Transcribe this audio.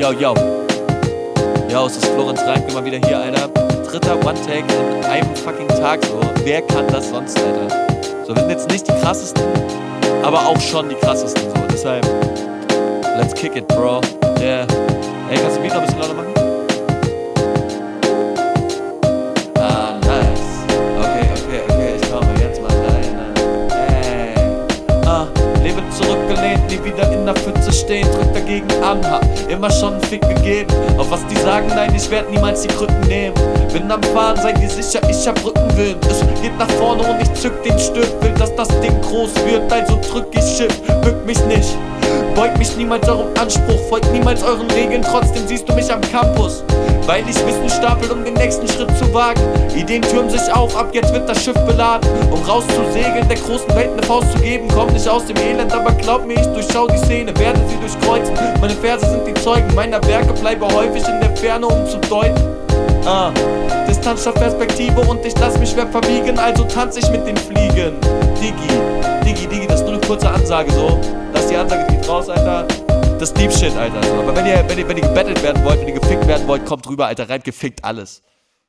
Yo, yo. Yo, es ist Florenz Reinke mal wieder hier, Alter. Dritter One-Take in einem fucking Tag so. Wer kann das sonst, Alter? So, wir sind jetzt nicht die krassesten, aber auch schon die krassesten so. Deshalb, let's kick it, bro. Yeah. Ey, kannst du mich noch ein bisschen lauter machen? Ah, nice. Okay, okay, okay, ich komme jetzt mal rein. Ey. Ah, lebe zurückgelehnt, nie wieder in der Pfütze stehen, drück dagegen an, hab immer schon einen Fick gegeben. Auf was die sagen, nein, ich werd niemals die Krücken nehmen. Bin am Fahren, seid ihr sicher, ich hab Rückenwind. Es geht nach vorne und ich zück den Stift. Will, dass das Ding groß wird, also drück ich Shift, bück mich nicht. Beug mich niemals eurem Anspruch, folgt niemals euren Regeln, trotzdem siehst du mich am Campus. Weil ich Wissen stapel, um den nächsten Schritt zu wagen. Ideen türmen sich auf, ab jetzt wird das Schiff beladen. Um rauszusegeln, der großen Welt eine Faust zu geben. Komm nicht aus dem Elend, aber glaub mir, ich durchschau die Szene, werde sie durchkreuzen. Meine Verse sind die Zeugen meiner Werke, bleibe häufig in der Ferne, um zu deuten. Ah, Distanz statt Perspektive und ich lass mich schwer verbiegen, also tanz ich mit den Fliegen. Digi, Digi, Digi, das ist nur eine kurze Ansage so. Lass die Ansage, geht raus, Alter. Das Deep Shit, Alter. Aber wenn ihr, wenn ihr, wenn ihr gebettelt werden wollt, wenn ihr gefickt werden wollt, kommt rüber, Alter, rein gefickt alles.